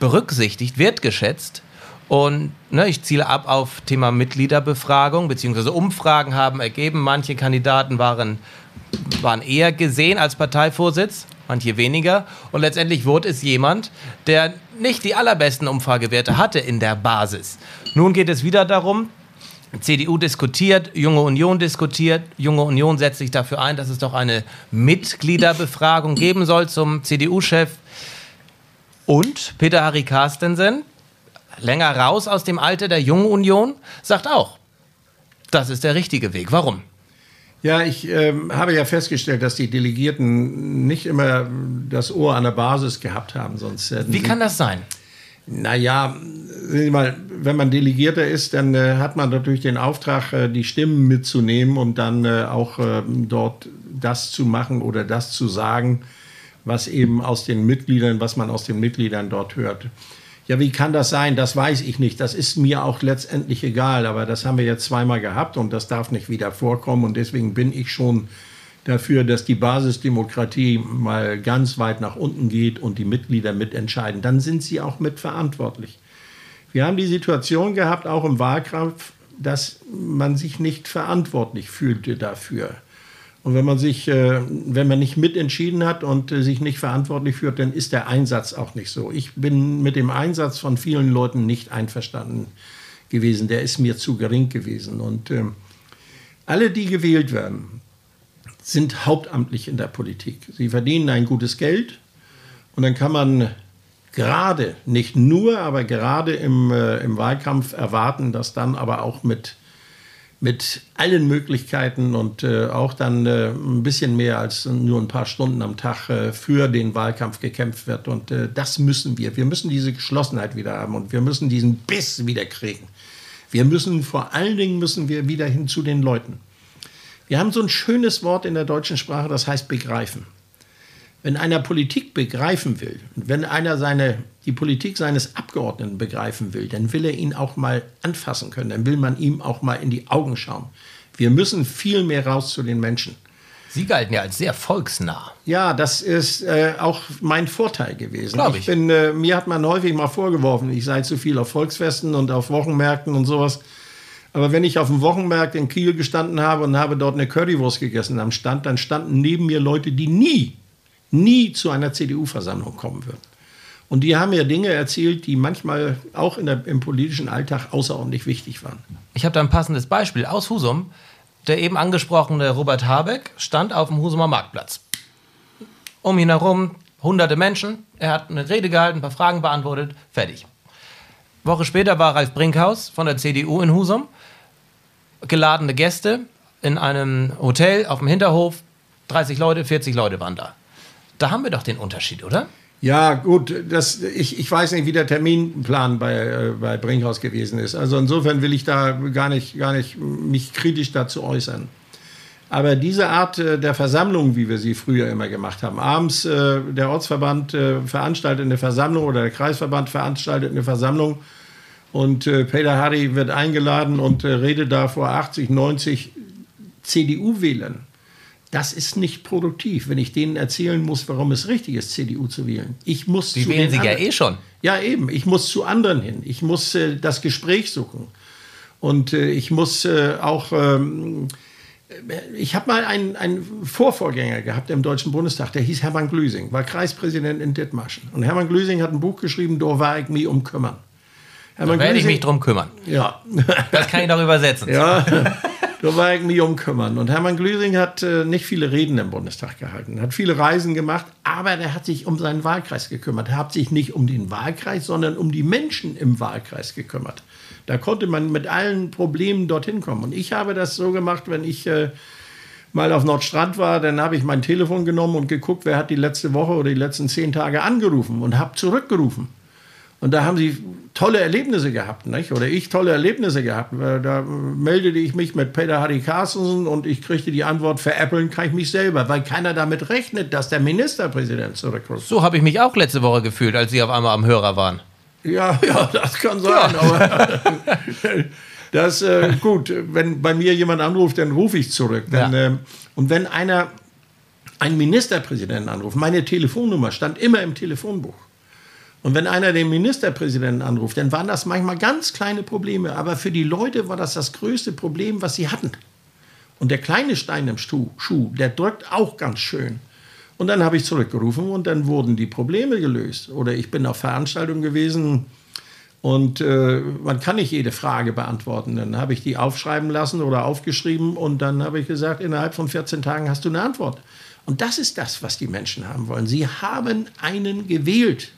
berücksichtigt, wertgeschätzt. Und ne, ich ziele ab auf Thema Mitgliederbefragung, beziehungsweise Umfragen haben ergeben, manche Kandidaten waren, waren eher gesehen als Parteivorsitz, manche weniger. Und letztendlich wurde es jemand, der nicht die allerbesten Umfragewerte hatte in der Basis. Nun geht es wieder darum, CDU diskutiert, Junge Union diskutiert. Junge Union setzt sich dafür ein, dass es doch eine Mitgliederbefragung geben soll zum CDU-Chef. Und Peter Harry Carstensen, länger raus aus dem Alter der Jungen Union, sagt auch, das ist der richtige Weg. Warum? Ja, ich ähm, habe ja festgestellt, dass die Delegierten nicht immer das Ohr an der Basis gehabt haben. Sonst Wie kann das sein? Naja, mal, wenn man Delegierter ist, dann äh, hat man natürlich den Auftrag, äh, die Stimmen mitzunehmen und dann äh, auch äh, dort das zu machen oder das zu sagen, was eben aus den Mitgliedern, was man aus den Mitgliedern dort hört. Ja, wie kann das sein? Das weiß ich nicht. Das ist mir auch letztendlich egal. Aber das haben wir jetzt zweimal gehabt und das darf nicht wieder vorkommen. Und deswegen bin ich schon dafür, dass die Basisdemokratie mal ganz weit nach unten geht und die Mitglieder mitentscheiden. Dann sind sie auch mitverantwortlich. Wir haben die Situation gehabt, auch im Wahlkampf, dass man sich nicht verantwortlich fühlte dafür. Und wenn man sich, äh, wenn man nicht mitentschieden hat und äh, sich nicht verantwortlich fühlt, dann ist der Einsatz auch nicht so. Ich bin mit dem Einsatz von vielen Leuten nicht einverstanden gewesen. Der ist mir zu gering gewesen. Und ähm, alle, die gewählt werden, sind hauptamtlich in der Politik. Sie verdienen ein gutes Geld und dann kann man gerade, nicht nur, aber gerade im, äh, im Wahlkampf erwarten, dass dann aber auch mit, mit allen Möglichkeiten und äh, auch dann äh, ein bisschen mehr als nur ein paar Stunden am Tag äh, für den Wahlkampf gekämpft wird. Und äh, das müssen wir. Wir müssen diese Geschlossenheit wieder haben und wir müssen diesen Biss wieder kriegen. Wir müssen vor allen Dingen müssen wir wieder hin zu den Leuten. Wir haben so ein schönes Wort in der deutschen Sprache, das heißt begreifen. Wenn einer Politik begreifen will, wenn einer seine, die Politik seines Abgeordneten begreifen will, dann will er ihn auch mal anfassen können, dann will man ihm auch mal in die Augen schauen. Wir müssen viel mehr raus zu den Menschen. Sie galten ja als sehr volksnah. Ja, das ist äh, auch mein Vorteil gewesen. Glaub ich. bin, äh, mir hat man häufig mal vorgeworfen, ich sei zu viel auf Volksfesten und auf Wochenmärkten und sowas. Aber wenn ich auf dem Wochenmarkt in Kiel gestanden habe und habe dort eine Currywurst gegessen am Stand, dann standen neben mir Leute, die nie, nie zu einer CDU-Versammlung kommen würden. Und die haben mir Dinge erzählt, die manchmal auch der, im politischen Alltag außerordentlich wichtig waren. Ich habe da ein passendes Beispiel aus Husum. Der eben angesprochene Robert Habeck stand auf dem Husumer Marktplatz. Um ihn herum hunderte Menschen. Er hat eine Rede gehalten, ein paar Fragen beantwortet, fertig. Woche später war Ralf Brinkhaus von der CDU in Husum. Geladene Gäste in einem Hotel auf dem Hinterhof. 30 Leute, 40 Leute waren da. Da haben wir doch den Unterschied, oder? Ja, gut, das, ich, ich weiß nicht, wie der Terminplan bei, äh, bei Brinkhaus gewesen ist. Also insofern will ich da gar nicht, gar nicht mich kritisch dazu äußern. Aber diese Art äh, der Versammlung, wie wir sie früher immer gemacht haben, abends äh, der Ortsverband äh, veranstaltet eine Versammlung oder der Kreisverband veranstaltet eine Versammlung und äh, Peter Harry wird eingeladen und äh, redet da vor 80, 90 CDU-Wählern. Das ist nicht produktiv, wenn ich denen erzählen muss, warum es richtig ist, CDU zu wählen. Ich muss Die zu wählen sie ja eh schon. ja, eben. Ich muss zu anderen hin. Ich muss äh, das Gespräch suchen. Und äh, ich muss äh, auch, ähm, ich habe mal einen, einen Vorvorgänger gehabt im Deutschen Bundestag, der hieß Hermann Glüsing, war Kreispräsident in Dithmarschen. Und Hermann Glüsing hat ein Buch geschrieben, Da war ich mich um kümmern. Hermann da werde ich mich drum kümmern. Ja. [laughs] Das kann ich doch übersetzen. Ja. Da war ich mich um kümmern. Und Hermann Glüsing hat äh, nicht viele Reden im Bundestag gehalten, hat viele Reisen gemacht, aber er hat sich um seinen Wahlkreis gekümmert. Er hat sich nicht um den Wahlkreis, sondern um die Menschen im Wahlkreis gekümmert. Da konnte man mit allen Problemen dorthin kommen. Und ich habe das so gemacht, wenn ich äh, mal auf Nordstrand war, dann habe ich mein Telefon genommen und geguckt, wer hat die letzte Woche oder die letzten zehn Tage angerufen und habe zurückgerufen. Und da haben sie tolle Erlebnisse gehabt, nicht? oder ich tolle Erlebnisse gehabt. Da meldete ich mich mit Peter Harry Carstensen und ich kriegte die Antwort, veräppeln kann ich mich selber, weil keiner damit rechnet, dass der Ministerpräsident zurückkommt. So habe ich mich auch letzte Woche gefühlt, als Sie auf einmal am Hörer waren. Ja, [laughs] ja, das kann sein, ja. aber [laughs] das äh, gut. Wenn bei mir jemand anruft, dann rufe ich zurück. Dann, ja. äh, und wenn einer einen Ministerpräsidenten anruft, meine Telefonnummer stand immer im Telefonbuch. Und wenn einer den Ministerpräsidenten anruft, dann waren das manchmal ganz kleine Probleme, aber für die Leute war das das größte Problem, was sie hatten. Und der kleine Stein im Schuh, der drückt auch ganz schön. Und dann habe ich zurückgerufen und dann wurden die Probleme gelöst. Oder ich bin auf Veranstaltungen gewesen und äh, man kann nicht jede Frage beantworten. Dann habe ich die aufschreiben lassen oder aufgeschrieben und dann habe ich gesagt, innerhalb von 14 Tagen hast du eine Antwort. Und das ist das, was die Menschen haben wollen. Sie haben einen gewählt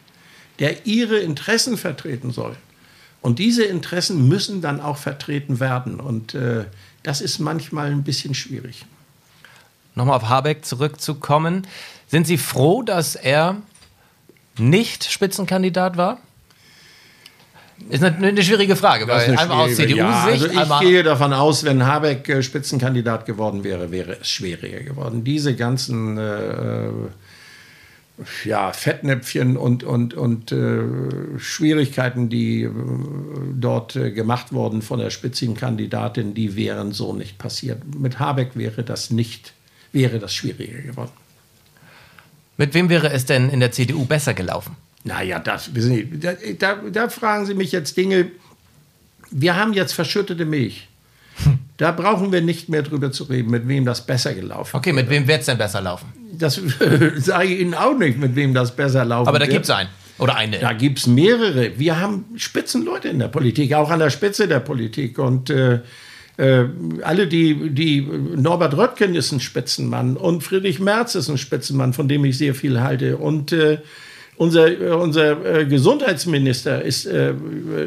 der ihre Interessen vertreten soll. Und diese Interessen müssen dann auch vertreten werden. Und äh, das ist manchmal ein bisschen schwierig. Nochmal auf Habeck zurückzukommen. Sind Sie froh, dass er nicht Spitzenkandidat war? Ist eine, eine schwierige Frage, weil eine einmal aus CDU-Sicht. Ja, also ich gehe davon aus, wenn Habeck äh, Spitzenkandidat geworden wäre, wäre es schwieriger geworden. Diese ganzen äh, ja, Fettnäpfchen und, und, und äh, Schwierigkeiten, die äh, dort äh, gemacht wurden von der Spitzenkandidatin, die wären so nicht passiert. Mit Habeck wäre das nicht, wäre das schwieriger geworden. Mit wem wäre es denn in der CDU besser gelaufen? Naja, das Sie, da, da, da fragen Sie mich jetzt Dinge. Wir haben jetzt verschüttete Milch. [laughs] Da brauchen wir nicht mehr drüber zu reden, mit wem das besser gelaufen. Okay, mit wem wird es denn besser laufen? Das [laughs] sage ich Ihnen auch nicht, mit wem das besser laufen Aber da gibt es einen. Oder eine. Da gibt es mehrere. Wir haben Spitzenleute in der Politik, auch an der Spitze der Politik. Und äh, äh, alle, die, die, Norbert Röttgen ist ein Spitzenmann und Friedrich Merz ist ein Spitzenmann, von dem ich sehr viel halte. Und äh, unser, unser äh, Gesundheitsminister ist, äh,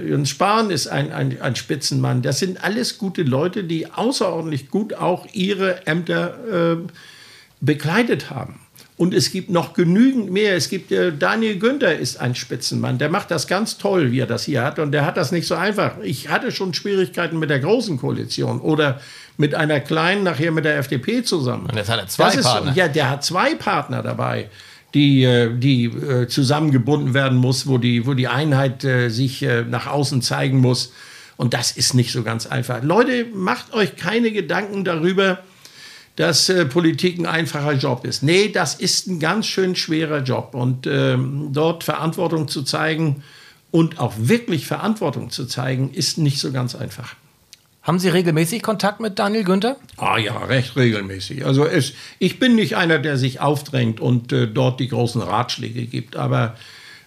Jens Spahn ist ein, ein, ein, Spitzenmann. Das sind alles gute Leute, die außerordentlich gut auch ihre Ämter äh, bekleidet haben. Und es gibt noch genügend mehr. Es gibt äh, Daniel Günther ist ein Spitzenmann. Der macht das ganz toll, wie er das hier hat. Und der hat das nicht so einfach. Ich hatte schon Schwierigkeiten mit der großen Koalition oder mit einer kleinen, nachher mit der FDP zusammen. Und jetzt hat er zwei ist, Partner. Ja, der hat zwei Partner dabei die, äh, die äh, zusammengebunden werden muss, wo die, wo die Einheit äh, sich nach außen zeigen muss. Und das ist nicht so ganz einfach. Leute, macht euch keine Gedanken darüber, dass Politik ein einfacher Job ist. Nee, das ist ein ganz schön schwerer Job. Und ähm, dort Verantwortung zu zeigen und auch wirklich Verantwortung zu zeigen, ist nicht so ganz einfach. Haben Sie regelmäßig Kontakt mit Daniel Günther? Ah ja, recht regelmäßig. Also es, ich bin nicht einer, der sich aufdrängt und äh, dort die großen Ratschläge gibt. Aber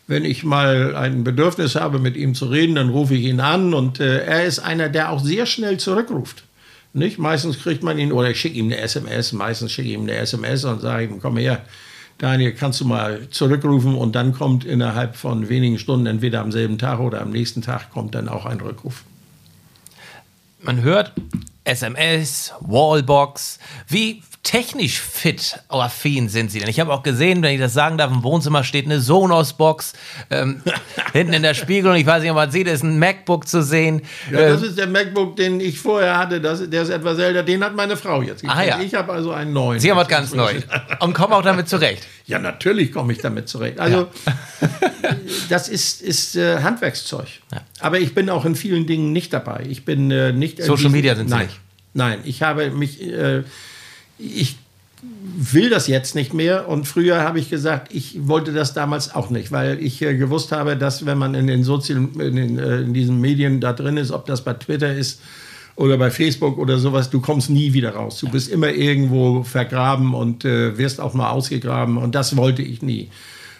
wenn ich mal ein Bedürfnis habe, mit ihm zu reden, dann rufe ich ihn an und äh, er ist einer, der auch sehr schnell zurückruft. Nicht? Meistens kriegt man ihn, oder ich schicke ihm eine SMS, meistens schicke ich ihm eine SMS und sage ihm, komm her, Daniel, kannst du mal zurückrufen und dann kommt innerhalb von wenigen Stunden, entweder am selben Tag oder am nächsten Tag, kommt dann auch ein Rückruf man hört SMS, Wallbox. Wie technisch fit affin sind Sie denn? Ich habe auch gesehen, wenn ich das sagen darf, im Wohnzimmer steht eine Sonos-Box ähm, [laughs] hinten in der Spiegelung. Ich weiß nicht, ob man sieht, ist ein MacBook zu sehen. Ja, das ähm, ist der MacBook, den ich vorher hatte. Das, der ist etwas älter. Den hat meine Frau jetzt. Ah, ja. Ich habe also einen neuen. Sie haben was ganz [laughs] Neues. Und kommen auch damit zurecht. Ja, natürlich komme ich damit zurecht. Also, ja. [laughs] das ist, ist äh, Handwerkszeug. Ja. Aber ich bin auch in vielen Dingen nicht dabei. Ich bin äh, nicht. Social Media sind Sie nein, nicht. Nein, ich habe mich. Äh, ich will das jetzt nicht mehr. Und früher habe ich gesagt, ich wollte das damals auch nicht, weil ich äh, gewusst habe, dass wenn man in den sozialen, in, äh, in diesen Medien da drin ist, ob das bei Twitter ist oder bei Facebook oder sowas, du kommst nie wieder raus. Du bist immer irgendwo vergraben und äh, wirst auch mal ausgegraben. Und das wollte ich nie.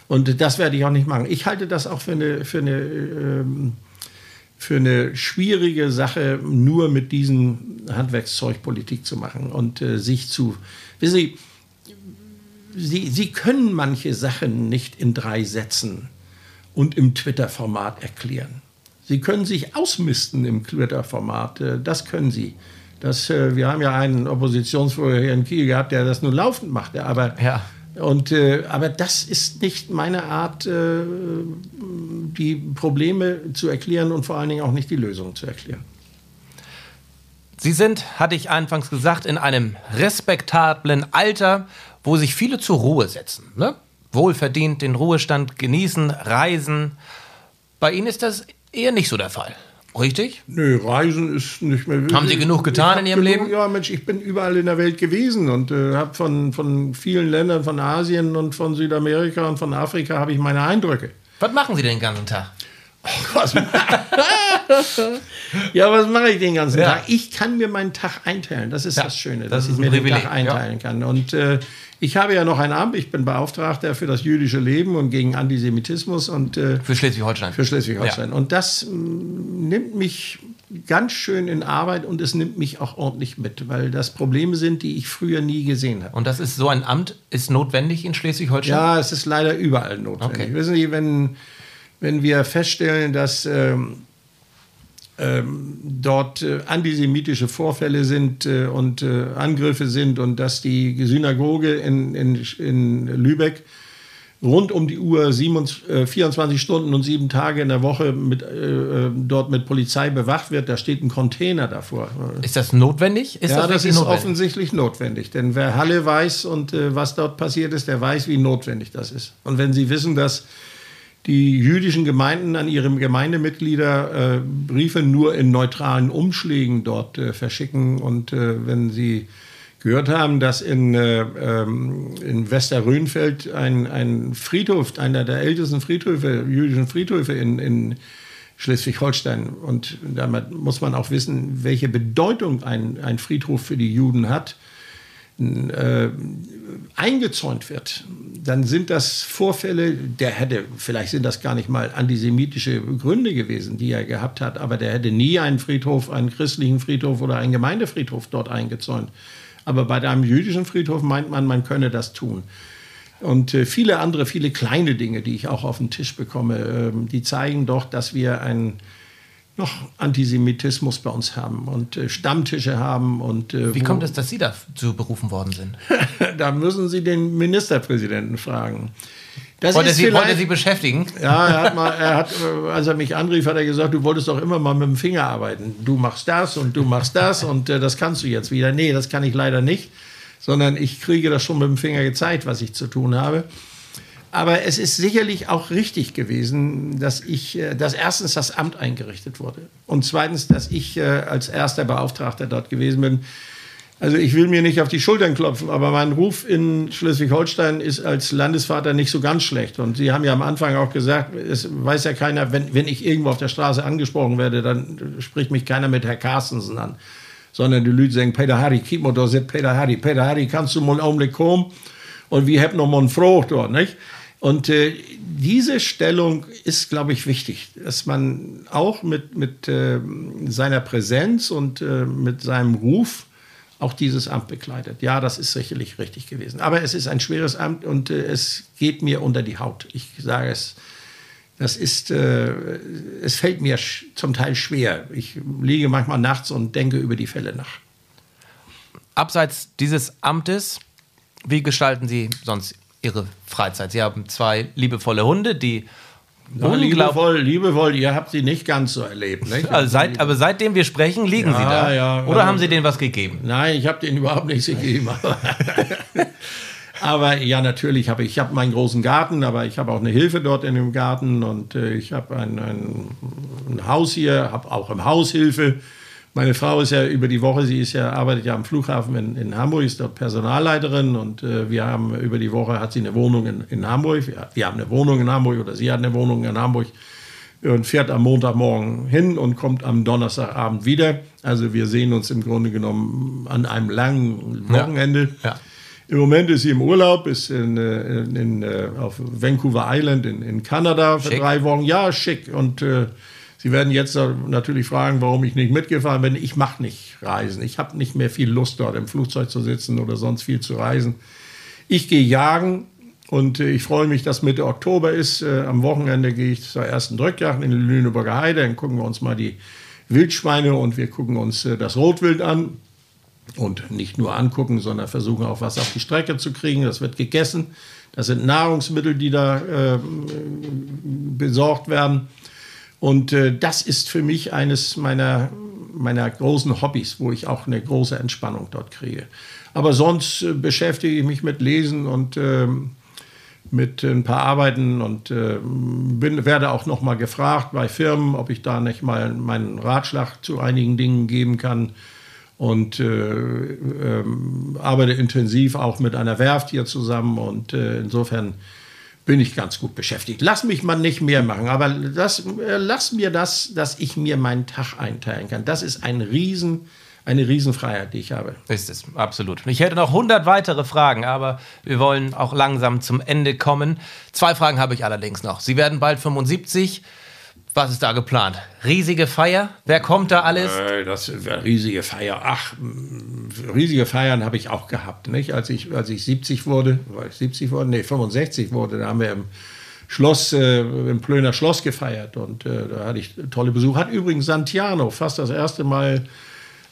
Und das werde ich auch nicht machen. Ich halte das auch für eine, für eine, ähm, für eine schwierige Sache, nur mit diesem Handwerkszeug Politik zu machen und äh, sich zu. Wissen Sie, Sie, Sie können manche Sachen nicht in drei Sätzen und im Twitter-Format erklären. Sie können sich ausmisten im Twitter-Format. Äh, das können Sie. Das, äh, wir haben ja einen Oppositionsführer hier in Kiel gehabt, der das nur laufend machte. Aber, ja. und, äh, aber das ist nicht meine Art, die Probleme zu erklären und vor allen Dingen auch nicht die Lösungen zu erklären. Sie sind, hatte ich anfangs gesagt, in einem respektablen Alter, wo sich viele zur Ruhe setzen. Ne? Wohlverdient den Ruhestand genießen, reisen. Bei Ihnen ist das eher nicht so der Fall. Richtig? Nö, Reisen ist nicht mehr. Haben Sie genug getan in Ihrem genug, Leben? Ja, Mensch, ich bin überall in der Welt gewesen und äh, habe von, von vielen Ländern, von Asien und von Südamerika und von Afrika habe ich meine Eindrücke. Was machen Sie den ganzen Tag? Oh, was [laughs] ja, was mache ich den ganzen ja. Tag? Ich kann mir meinen Tag einteilen. Das ist ja, das Schöne, das dass ich mir Privileg. den Tag einteilen kann. Und äh, ich habe ja noch ein Amt. Ich bin Beauftragter für das jüdische Leben und gegen Antisemitismus und äh, für Schleswig-Holstein. Für Schleswig-Holstein. Und das mh, mm, nimmt mich ganz schön in Arbeit und es nimmt mich auch ordentlich mit, weil das Probleme sind, die ich früher nie gesehen habe. Und das ist so ein Amt ist notwendig in Schleswig-Holstein? Ja, es ist leider überall notwendig. Okay. Wissen Sie, wenn wenn wir feststellen, dass ähm, ähm, dort äh, antisemitische Vorfälle sind äh, und äh, Angriffe sind und dass die Synagoge in, in, in Lübeck rund um die Uhr 27, 24 äh, Stunden und sieben Tage in der Woche mit, äh, äh, dort mit Polizei bewacht wird. Da steht ein Container davor. Ist das notwendig? Ist ja, das, das ist notwendig? offensichtlich notwendig. Denn wer Halle weiß und was dort passiert ist, der weiß, wie notwendig das ist. Und wenn Sie wissen, dass die jüdischen Gemeinden an ihre Gemeindemitglieder äh, Briefe nur in neutralen Umschlägen dort äh, verschicken. Und äh, wenn Sie gehört haben, dass in, äh, ähm, in Westerrönfeld ein, ein Friedhof, einer der ältesten Friedhöfe, jüdischen Friedhöfe in, in Schleswig-Holstein. Und damit muss man auch wissen, welche Bedeutung ein, ein Friedhof für die Juden hat äh, eingezäunt wird, dann sind das Vorfälle, der hätte, vielleicht sind das gar nicht mal antisemitische Gründe gewesen, die er gehabt hat, aber der hätte nie einen Friedhof, einen christlichen Friedhof oder einen Gemeindefriedhof dort eingezäunt. Aber bei einem jüdischen Friedhof meint man, man könne das tun. Und äh, viele andere, viele kleine Dinge, die ich auch auf den Tisch bekomme, äh, die zeigen doch, dass wir ein noch Antisemitismus bei uns haben und äh, Stammtische haben. Und, äh, Wie kommt es, dass Sie dazu berufen worden sind? [laughs] da müssen Sie den Ministerpräsidenten fragen. Das wollte, Sie, wollte Sie beschäftigen? Ja, er hat mal, er hat, äh, als er mich anrief, hat er gesagt, du wolltest doch immer mal mit dem Finger arbeiten. Du machst das und du machst das und äh, das kannst du jetzt wieder. Nee, das kann ich leider nicht, sondern ich kriege das schon mit dem Finger gezeigt, was ich zu tun habe. Aber es ist sicherlich auch richtig gewesen, dass ich, äh, dass erstens das Amt eingerichtet wurde und zweitens, dass ich äh, als erster Beauftragter dort gewesen bin. Also ich will mir nicht auf die Schultern klopfen, aber mein Ruf in Schleswig-Holstein ist als Landesvater nicht so ganz schlecht. Und Sie haben ja am Anfang auch gesagt, es weiß ja keiner, wenn, wenn ich irgendwo auf der Straße angesprochen werde, dann spricht mich keiner mit Herr Carstensen an. Sondern die Leute sagen, Peter Harry, keep mir da Peter Harry. Peter Harry, kannst du mal einen Augenblick kommen? Und wir haben noch mal einen Froh dort, nicht? Und äh, diese Stellung ist, glaube ich, wichtig, dass man auch mit, mit äh, seiner Präsenz und äh, mit seinem Ruf auch dieses Amt bekleidet. Ja, das ist sicherlich richtig gewesen. Aber es ist ein schweres Amt und äh, es geht mir unter die Haut. Ich sage es, das ist, äh, es fällt mir zum Teil schwer. Ich liege manchmal nachts und denke über die Fälle nach. Abseits dieses Amtes, wie gestalten Sie sonst ihre Freizeit. Sie haben zwei liebevolle Hunde, die ja, liebevoll, liebevoll, ihr habt sie nicht ganz so erlebt. Nicht? Also seit, aber seitdem wir sprechen, liegen ja, sie da. Ja, Oder haben Sie denen was gegeben? Nein, ich habe denen überhaupt nichts gegeben. [laughs] aber ja, natürlich habe ich, ich habe meinen großen Garten, aber ich habe auch eine Hilfe dort in dem Garten und äh, ich habe ein, ein, ein, Haus hier, habe auch im Haus Hilfe Meine Frau ist ja über die Woche, sie ist ja, arbeitet ja am Flughafen in, in Hamburg, ist dort Personalleiterin und äh, wir haben über die Woche hat sie eine Wohnung in, in Hamburg. Wir, wir, haben eine Wohnung in Hamburg oder sie hat eine Wohnung in Hamburg und fährt am Montagmorgen hin und kommt am Donnerstagabend wieder. Also wir sehen uns im Grunde genommen an einem langen Wochenende. Ja. Ja. Im Moment ist sie im Urlaub, ist in, äh, in, in, äh, auf Vancouver Island in, in Kanada für schick. drei Wochen. Ja, schick. Und äh, Sie werden jetzt natürlich fragen, warum ich nicht mitgefahren bin. Ich mache nicht Reisen. Ich habe nicht mehr viel Lust, dort im Flugzeug zu sitzen oder sonst viel zu reisen. Ich gehe jagen und äh, ich freue mich, dass Mitte Oktober ist. Äh, am Wochenende gehe ich zur ersten Drückjagd in die Lüneburger Heide. Dann gucken wir uns mal die Wildschweine und wir gucken uns äh, das Rotwild an. Und nicht nur angucken, sondern versuchen auch was auf die Strecke zu kriegen. Das wird gegessen. Das sind Nahrungsmittel, die da äh, besorgt werden. Und äh, das ist für mich eines meiner, meiner großen Hobbys, wo ich auch eine große Entspannung dort kriege. Aber sonst äh, beschäftige ich mich mit Lesen und äh, mit ein paar Arbeiten und äh, bin, werde auch noch mal gefragt bei Firmen, ob ich da nicht mal meinen Ratschlag zu einigen Dingen geben kann und äh, ähm, arbeite intensiv auch mit einer Werft hier zusammen und äh, insofern bin ich ganz gut beschäftigt. Lass mich mal nicht mehr machen, aber das, äh, lass mir das, dass ich mir meinen Tag einteilen kann. Das ist ein Riesen, eine Riesenfreiheit, die ich habe. Ist es, absolut. Ich hätte noch 100 weitere Fragen, aber wir wollen auch langsam zum Ende kommen. Zwei Fragen habe ich allerdings noch. Sie werden bald 75. Was ist da geplant? Riesige Feier? Wer kommt da alles? Äh, das riesige Feier. Ach, riesige Feiern habe ich auch gehabt. Nicht? Als, ich, als ich 70 wurde, war ich 70 wurde? Nee, 65 wurde, da haben wir im Schloss, äh, im Plöner Schloss gefeiert und äh, da hatte ich tolle Besuche. Hat übrigens Santiano fast das erste Mal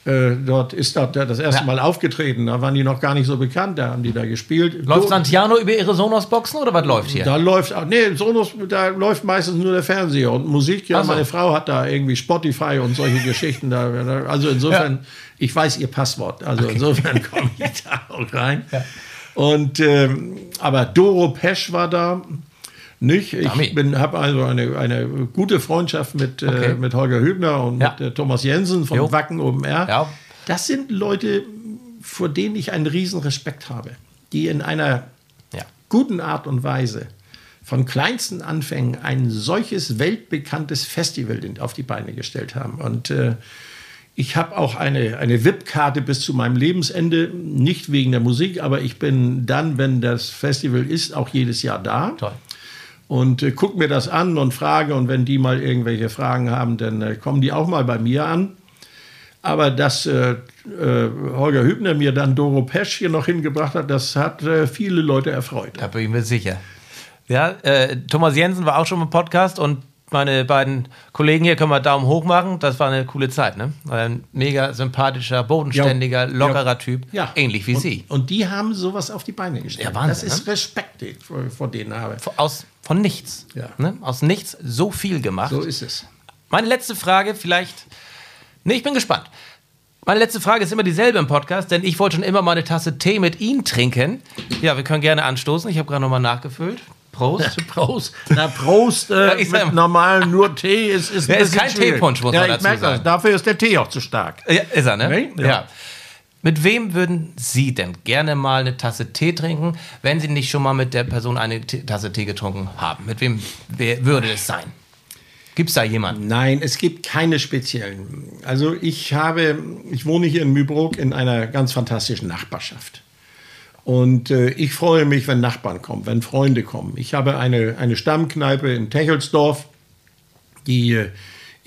äh, dort ist dort das erste ja. Mal aufgetreten. Da waren die noch gar nicht so bekannt, da haben die da gespielt. Läuft Santiano über ihre Sonos-Boxen oder was läuft hier? Da läuft, nee, Sonos, da läuft meistens nur der Fernseher und Musik. Ja, so. meine Frau hat da irgendwie Spotify und solche Geschichten da. Also insofern, ja. ich weiß ihr Passwort. Also okay. insofern [laughs] komme ich da auch rein. Ja. Und ähm, aber Doro Pesch war da. Nicht? Ich habe also eine, eine gute Freundschaft mit, äh, okay. äh, mit Holger Hübner und ja. mit äh, Thomas Jensen von jo. Wacken OMR. Ja. Das sind Leute, vor denen ich einen riesen Respekt habe, die in einer ja. guten Art und Weise von kleinsten Anfängen ein solches weltbekanntes Festival auf die Beine gestellt haben. Und äh, ich habe auch eine, eine VIP-Karte bis zu meinem Lebensende, nicht wegen der Musik, aber ich bin dann, wenn das Festival ist, auch jedes Jahr da. Toll und äh, gucke mir das an und frage. Und wenn die mal irgendwelche Fragen haben, dann äh, kommen die auch mal bei mir an. Aber dass äh, äh, Holger Hübner mir dann Doro Pesch hier noch hingebracht hat, das hat äh, viele Leute erfreut. Da bin ich mir sicher. Ja, äh, Thomas Jensen war auch schon im Podcast und meine beiden Kollegen hier können wir Daumen hoch machen. Das war eine coole Zeit, ne? Ein mega sympathischer, bodenständiger, ja, lockerer ja, Typ. Ja. Ähnlich wie und, Sie. Und die haben sowas auf die Beine gestellt. Ja, Wahnsinn, das ist ne? Respekt, den ich vor, vor denen habe. Aus, von nichts. Ja. Ne? Aus nichts so viel gemacht. So ist es. Meine letzte Frage, vielleicht. Ne, ich bin gespannt. Meine letzte Frage ist immer dieselbe im Podcast, denn ich wollte schon immer mal eine Tasse Tee mit Ihnen trinken. Ja, wir können gerne anstoßen. Ich habe gerade nochmal nachgefüllt. Prost. [laughs] Prost. Na, Prost äh, ja, mit normalen nur Tee ist, ist, ja, ist kein Teepunsch, muss ja, man dazu sagen. Das. Dafür ist der Tee auch zu stark. Ja, ist er, ne? Ja. ja. Mit wem würden Sie denn gerne mal eine Tasse Tee trinken, wenn Sie nicht schon mal mit der Person eine T Tasse Tee getrunken haben? Mit wem würde es sein? Gibt es da jemanden? Nein, es gibt keine speziellen. Also ich habe, ich wohne hier in Mühlbrook in einer ganz fantastischen Nachbarschaft. Und äh, ich freue mich, wenn Nachbarn kommen, wenn Freunde kommen. Ich habe eine, eine Stammkneipe in Techelsdorf, die äh,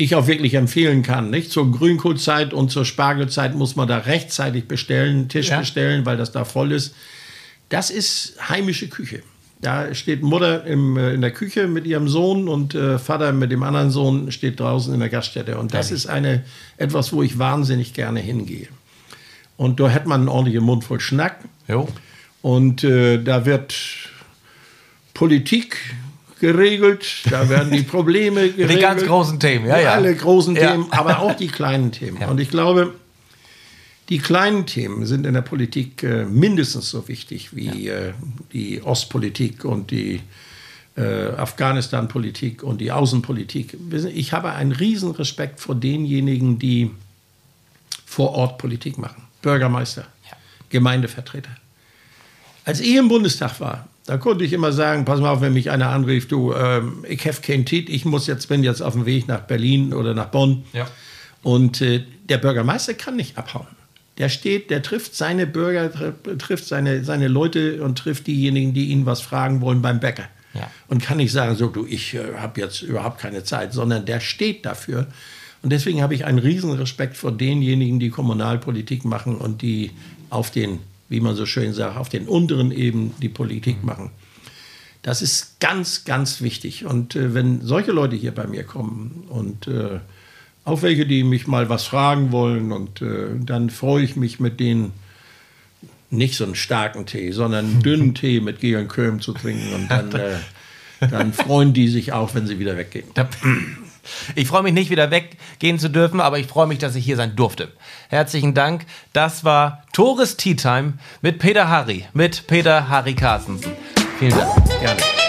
ich auch wirklich empfehlen kann. Nicht? Zur Grünkohlzeit und zur Spargelzeit muss man da rechtzeitig bestellen, Tisch ja. bestellen, weil das da voll ist. Das ist heimische Küche. Da steht Mutter im, äh, in der Küche mit ihrem Sohn und äh, Vater mit dem anderen Sohn steht draußen in der Gaststätte. Und das ist eine, etwas, wo ich wahnsinnig gerne hingehe. Und da hat man einen ordentlichen Mund voll Schnack. Jo. Und äh, da wird Politik geregelt, da werden die Probleme geregelt. [laughs] Die ganz großen Themen, ja, ja. Alle großen ja. Themen, aber auch die kleinen [laughs] Themen. Ja. Und ich glaube, die kleinen Themen sind in der Politik äh, mindestens so wichtig wie ja. äh, die Ostpolitik und die äh, Afghanistan-Politik und die Außenpolitik. Ich habe einen riesen Respekt vor denjenigen, die vor Ort Politik machen. Bürgermeister, ja. Gemeindevertreter. Als ich im Bundestag war, da konnte ich immer sagen, pass mal auf, wenn mich einer anrief, du, ähm, ich habe keinen Tit, ich muss jetzt, bin jetzt auf dem Weg nach Berlin oder nach Bonn. Ja. Und äh, der Bürgermeister kann nicht abhauen. Der steht, der trifft seine Bürger, trifft seine, seine Leute und trifft diejenigen, die ihn was fragen wollen beim Bäcker. Ja. Und kann nicht sagen, so du, ich äh, habe jetzt überhaupt keine Zeit, sondern der steht dafür. Und deswegen habe ich einen riesen Respekt vor denjenigen, die Kommunalpolitik machen und die auf den, wie man so schön sagt, auf den unteren Ebenen die Politik mhm. machen. Das ist ganz, ganz wichtig. Und äh, wenn solche Leute hier bei mir kommen und äh, auch welche, die mich mal was fragen wollen, und äh, dann freue ich mich mit denen nicht so einen starken Tee, sondern einen dünnen [laughs] Tee mit Georg Köhm zu trinken und dann, [laughs] äh, dann freuen die sich auch, wenn sie wieder weggehen. Ich freue mich nicht, wieder weggehen zu dürfen, aber ich freue mich, dass ich hier sein durfte. Herzlichen Dank. Das war Tores Tea Time mit Peter Harry, mit Peter Harry Carstensen. Vielen Dank. Gerne.